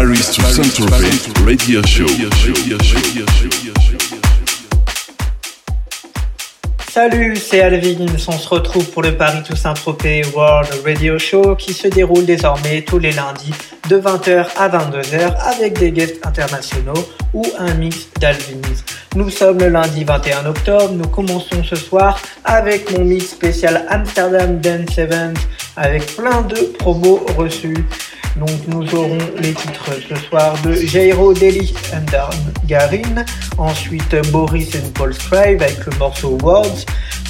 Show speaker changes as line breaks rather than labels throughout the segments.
Paris to Saint-Tropez Radio Show.
Salut, c'est Alvin. On se retrouve pour le Paris to Saint-Tropez World Radio Show qui se déroule désormais tous les lundis de 20h à 22h avec des guests internationaux ou un mix d'Alvins. Nous sommes le lundi 21 octobre. Nous commençons ce soir avec mon mix spécial Amsterdam Dance Event avec plein de promos reçus. Donc nous aurons les titres ce soir de Jairo Deli Under Garin, ensuite Boris and Paul Scribe avec le morceau Words,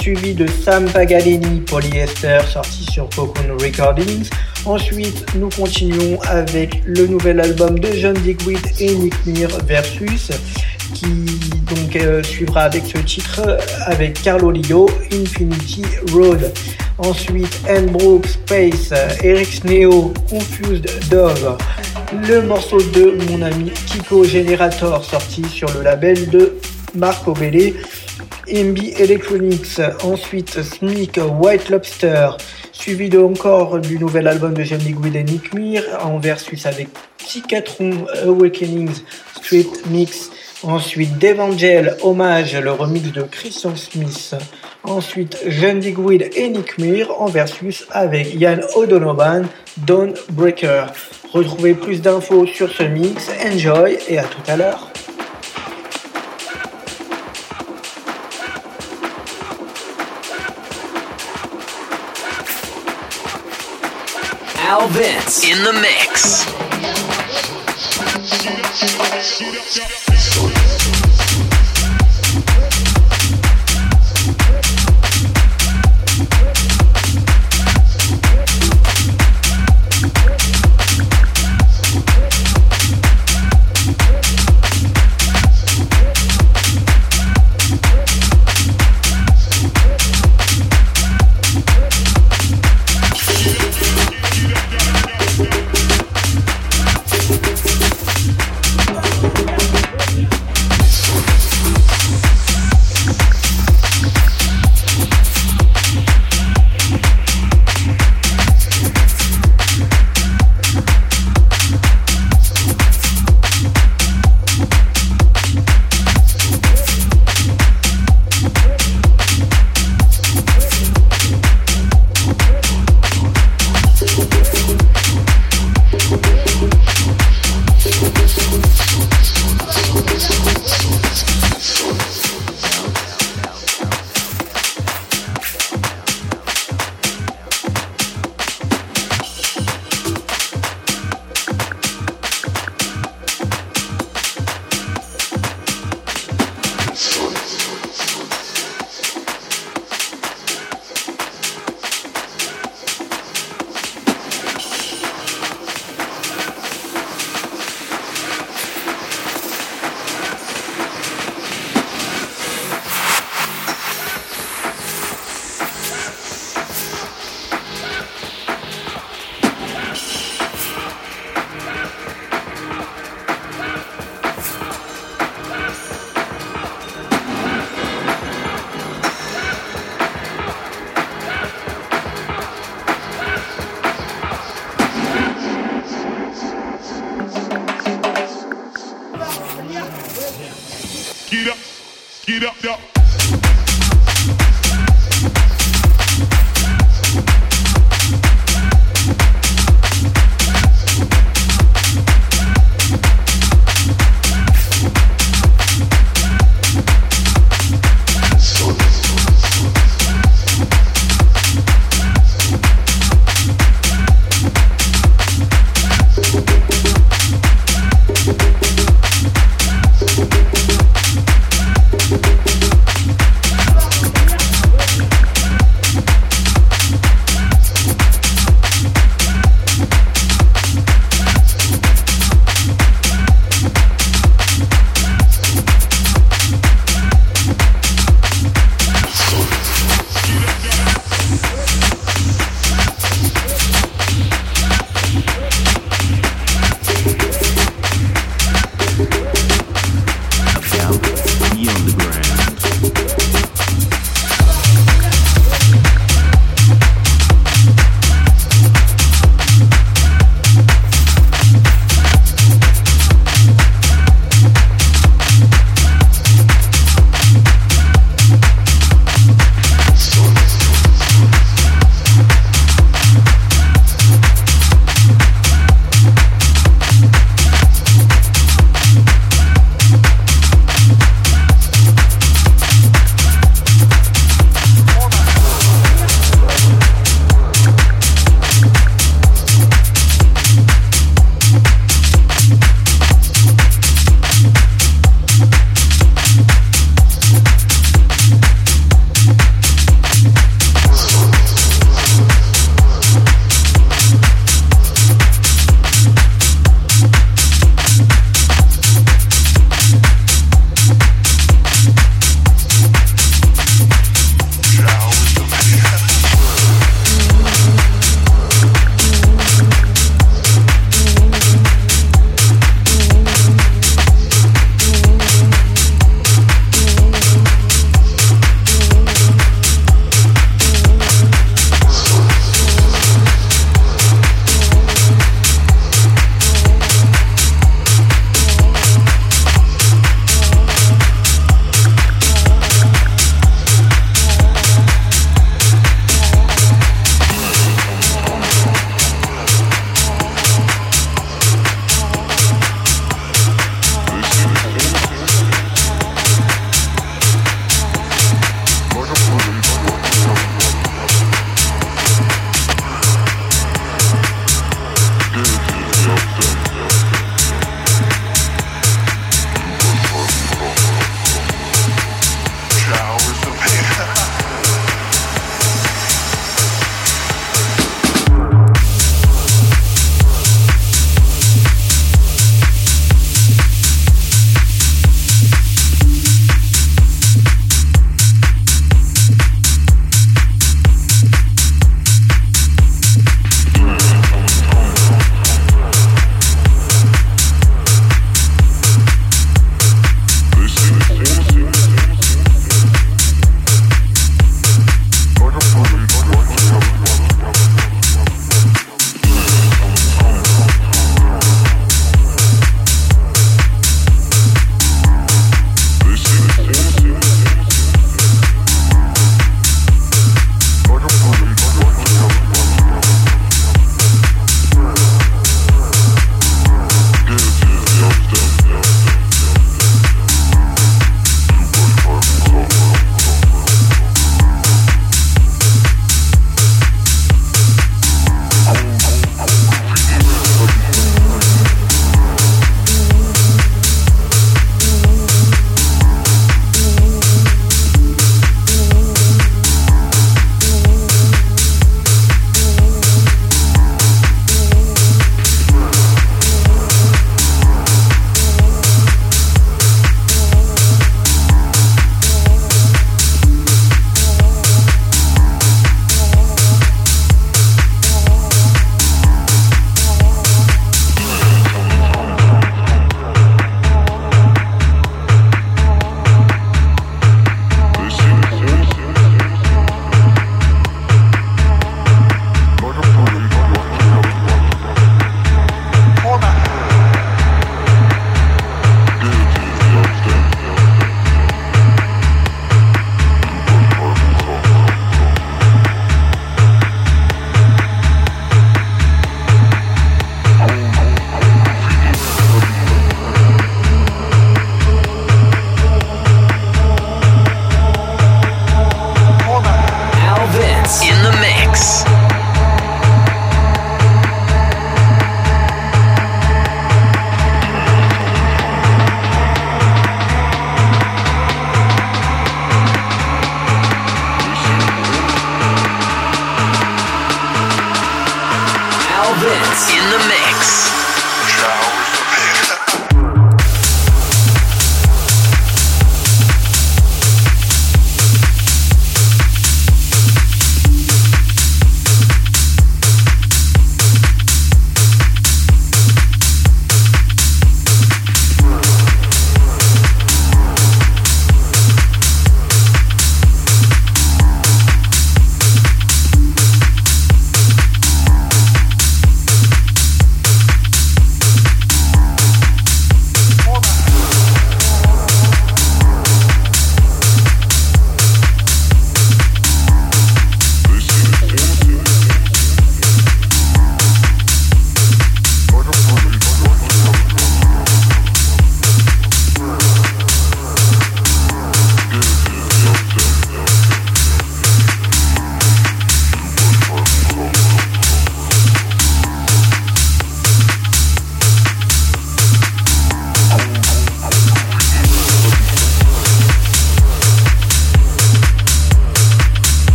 suivi de Sam Pagalini Polyester sorti sur Cocoon Recordings. Ensuite nous continuons avec le nouvel album de John Digweed et Nick Mir Versus qui donc euh, suivra avec ce titre avec Carlo Lio Infinity Road. Ensuite, Anne Brooks, Space, Eric Neo, Confused Dove. Le morceau de mon ami Kiko Generator sorti sur le label de Marco Bellé. MB Electronics, ensuite Sneak White Lobster, suivi de encore du nouvel album de Jamie Good et Nick Mir en versus avec Psychatron Awakenings Street Mix. Ensuite, Devangel, hommage, le remix de Christian Smith. Ensuite, Digweed et Nick Mir en versus avec Yann O'Donovan, Breaker. Retrouvez plus d'infos sur ce mix, enjoy et à tout à l'heure.
Al in the mix.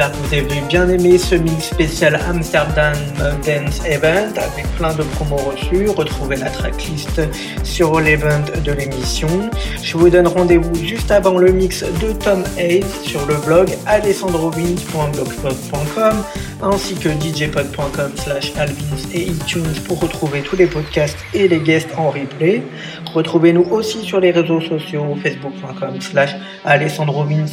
J'espère que vous avez bien aimé ce mix spécial Amsterdam Dance Event avec plein de promos reçus. Retrouvez la tracklist sur l'event de l'émission. Je vous donne rendez-vous juste avant le mix de Tom Hayes sur le blog alessandrovins.blogspot.com ainsi que djpod.com slash alvins et iTunes pour retrouver tous les podcasts et les guests en replay. Retrouvez-nous aussi sur les réseaux sociaux facebook.com slash alessandrovins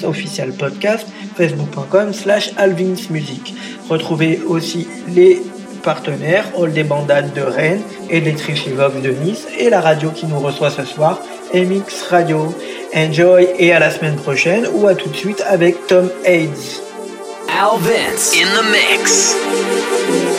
podcast, facebook.com slash alvinsmusic. Retrouvez aussi les partenaires All des Bandades de Rennes et les Trichivox de Nice et la radio qui nous reçoit ce soir, MX Radio. Enjoy et à la semaine prochaine ou à tout de suite avec Tom Hayes.
Al Vince in the mix.